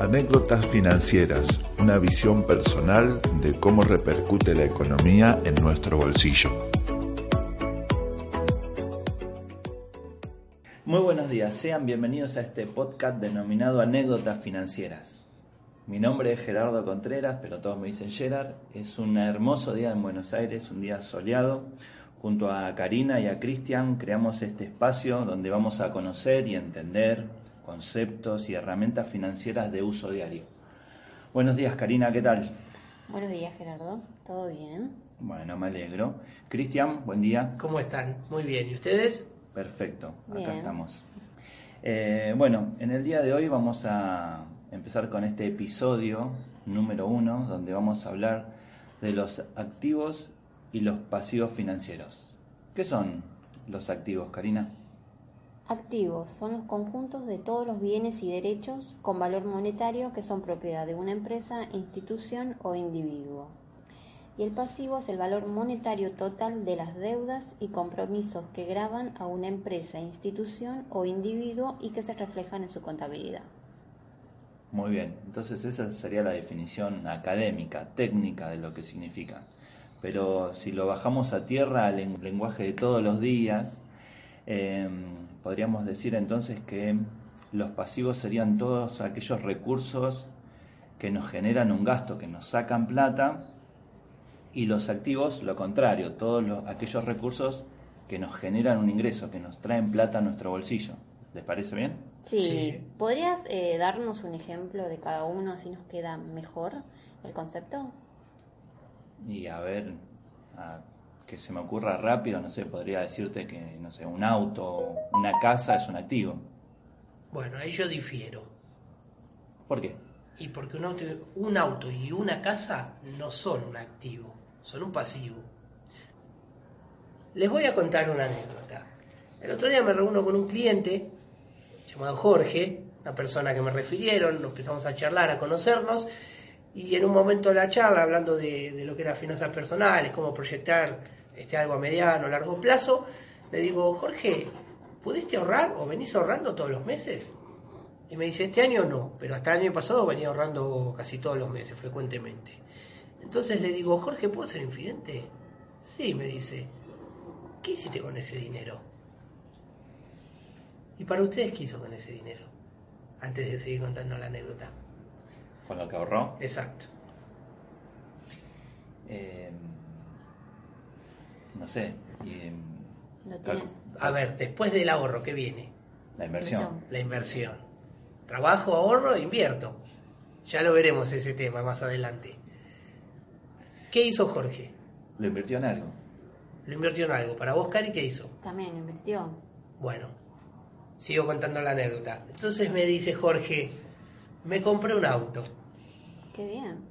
Anécdotas financieras, una visión personal de cómo repercute la economía en nuestro bolsillo. Muy buenos días, sean bienvenidos a este podcast denominado Anécdotas Financieras. Mi nombre es Gerardo Contreras, pero todos me dicen Gerard. Es un hermoso día en Buenos Aires, un día soleado. Junto a Karina y a Cristian creamos este espacio donde vamos a conocer y entender conceptos y herramientas financieras de uso diario. Buenos días, Karina, ¿qué tal? Buenos días, Gerardo. ¿Todo bien? Bueno, me alegro. Cristian, buen día. ¿Cómo están? Muy bien. ¿Y ustedes? Perfecto, acá estamos. Eh, bueno, en el día de hoy vamos a empezar con este episodio número uno, donde vamos a hablar de los activos y los pasivos financieros. ¿Qué son los activos, Karina? Activos son los conjuntos de todos los bienes y derechos con valor monetario que son propiedad de una empresa, institución o individuo. Y el pasivo es el valor monetario total de las deudas y compromisos que graban a una empresa, institución o individuo y que se reflejan en su contabilidad. Muy bien, entonces esa sería la definición académica, técnica de lo que significa. Pero si lo bajamos a tierra al len- lenguaje de todos los días, eh, podríamos decir entonces que los pasivos serían todos aquellos recursos que nos generan un gasto, que nos sacan plata, y los activos lo contrario, todos los- aquellos recursos que nos generan un ingreso, que nos traen plata a nuestro bolsillo. ¿Les parece bien? Sí, Sí. ¿podrías eh, darnos un ejemplo de cada uno así nos queda mejor el concepto? Y a ver, a- que se me ocurra rápido, no sé, podría decirte que, no sé, un auto, una casa es un activo. Bueno, ahí yo difiero. ¿Por qué? Y porque un auto, un auto y una casa no son un activo, son un pasivo. Les voy a contar una anécdota. El otro día me reúno con un cliente llamado Jorge, una persona que me refirieron, nos empezamos a charlar, a conocernos, y en un momento de la charla, hablando de, de lo que eran finanzas personales, cómo proyectar este, algo a mediano, largo plazo, le digo, Jorge, ¿pudiste ahorrar o venís ahorrando todos los meses? Y me dice, este año no, pero hasta el año pasado venía ahorrando casi todos los meses, frecuentemente. Entonces le digo, Jorge, ¿puedo ser infidente? Sí, me dice. ¿Qué hiciste con ese dinero? ¿Y para ustedes qué hizo con ese dinero? Antes de seguir contando la anécdota. ¿Con lo que ahorró? Exacto. Eh, no sé. y, eh, Lo tienen. A ver, después del ahorro, ¿qué viene? la inversión. La inversión. Trabajo, ahorro, invierto. Ya lo veremos ese tema más adelante. ¿Qué hizo Jorge? Lo invirtió en algo. Lo invirtió en algo. Para vos, Cari, ¿qué hizo? También invirtió. Bueno, sigo contando la anécdota. Entonces me dice Jorge, me compré un auto. Qué bien.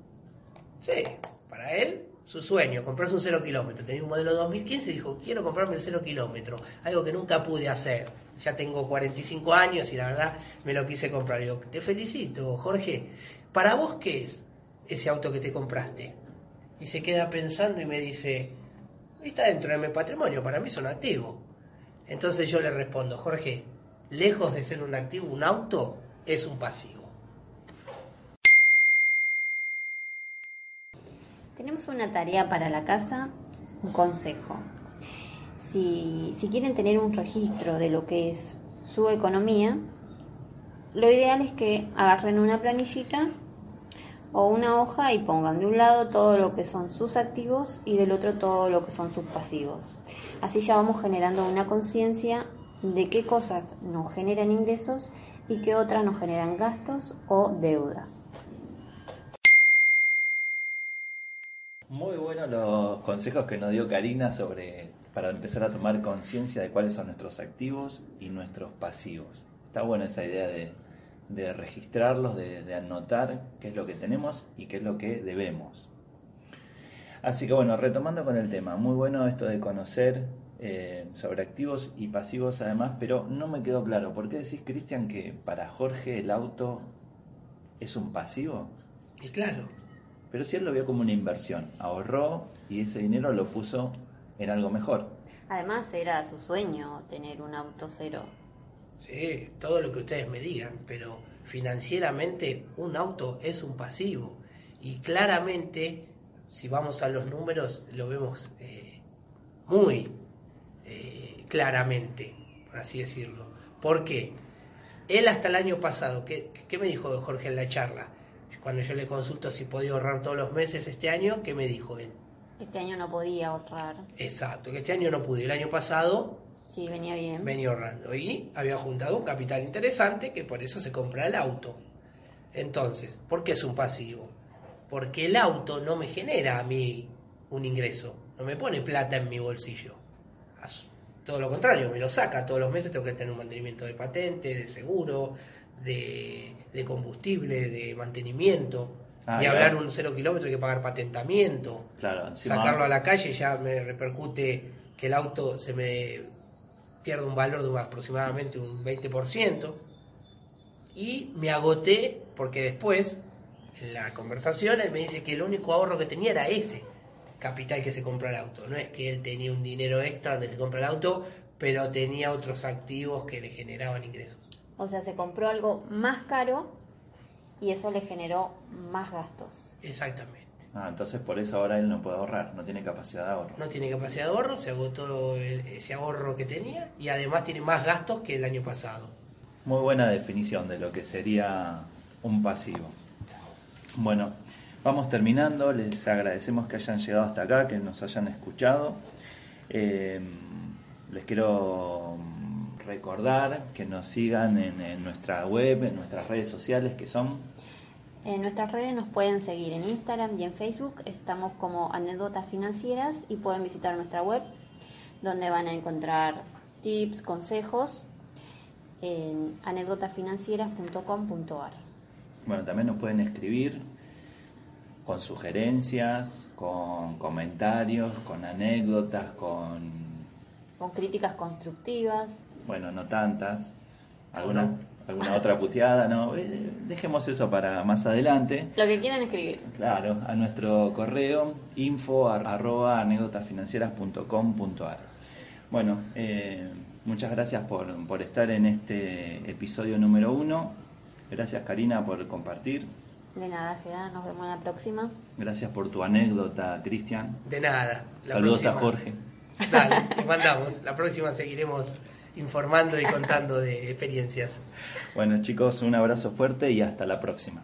Sí, para él, su sueño, comprarse un cero kilómetro. Tenía un modelo 2015 y dijo, quiero comprarme el cero kilómetro. Algo que nunca pude hacer. Ya tengo 45 años y la verdad me lo quise comprar. Yo, te felicito, Jorge. ¿Para vos qué es ese auto que te compraste? Y se queda pensando y me dice, está dentro de mi patrimonio, para mí es un activo. Entonces yo le respondo, Jorge, lejos de ser un activo, un auto es un pasivo. Tenemos una tarea para la casa, un consejo. Si, si quieren tener un registro de lo que es su economía, lo ideal es que agarren una planillita o una hoja y pongan de un lado todo lo que son sus activos y del otro todo lo que son sus pasivos. Así ya vamos generando una conciencia de qué cosas nos generan ingresos y qué otras nos generan gastos o deudas. Muy buenos los consejos que nos dio Karina sobre para empezar a tomar conciencia de cuáles son nuestros activos y nuestros pasivos. Está buena esa idea de, de registrarlos, de, anotar qué es lo que tenemos y qué es lo que debemos. Así que bueno, retomando con el tema, muy bueno esto de conocer eh, sobre activos y pasivos además, pero no me quedó claro, ¿por qué decís, Cristian, que para Jorge el auto es un pasivo? Y claro, Pero si él lo vio como una inversión, ahorró y ese dinero lo puso en algo mejor. Además era su sueño tener un auto cero. sí, todo lo que ustedes me digan, pero financieramente un auto es un pasivo. Y claramente, si vamos a los números, lo vemos eh, muy eh, claramente, por así decirlo. ¿Por qué? Él hasta el año pasado, ¿qué, qué me dijo Jorge en la charla? Cuando yo le consulto si podía ahorrar todos los meses este año, ¿qué me dijo él? Este año no podía ahorrar. Exacto, que este año no pude. El año pasado Sí, venía bien. venía ahorrando y había juntado un capital interesante que por eso se compra el auto. Entonces, ¿por qué es un pasivo? Porque el auto no me genera a mí un ingreso, no me pone plata en mi bolsillo. Todo lo contrario, me lo saca todos los meses, tengo que tener un mantenimiento de patente, de seguro, de, de combustible, de mantenimiento. Ah, y claro. hablar un cero kilómetro hay que pagar patentamiento Claro, sacarlo a la calle ya me repercute que el auto se me pierde un valor de aproximadamente un 20% y me agoté porque después en la conversación él me dice que el único ahorro que tenía era ese capital que se compra el auto no es que él tenía un dinero extra donde se compra el auto pero tenía otros activos que le generaban ingresos O sea, se compró algo más caro y eso le generó más gastos. exactamente Ah, entonces por eso ahora él no puede ahorrar, no tiene capacidad de ahorro. no tiene capacidad de ahorro, se agotó el- ese ahorro que tenía y además tiene más gastos que el año pasado. Muy buena definición de lo que sería un pasivo. Bueno, vamos terminando. Les agradecemos que hayan llegado hasta acá, que nos hayan escuchado. Eh, les quiero recordar que nos sigan en, en nuestra web, en nuestras redes sociales, que son En nuestras redes nos pueden seguir en Instagram y en Facebook. Estamos como anécdotas financieras y pueden visitar nuestra web donde van a encontrar tips, consejos en anécdotasfinancieras.com.ar. Bueno, también nos pueden escribir con sugerencias, con comentarios, con anécdotas, con, Con críticas constructivas. Bueno, no tantas, alguna, alguna otra puteada, no, eh, dejemos eso para más adelante. Lo que quieran escribir. Claro, a nuestro correo info arroba anécdotasfinancieras.com.ar. Bueno, eh, muchas gracias por, por estar en este episodio número uno. Gracias Karina por compartir. De nada, Gerard. Nos vemos en la próxima. Gracias por tu anécdota, Cristian. De nada. La Saludos a Jorge. Dale, les mandamos. La próxima seguiremos informando y contando de experiencias. Bueno chicos, un abrazo fuerte y hasta la próxima.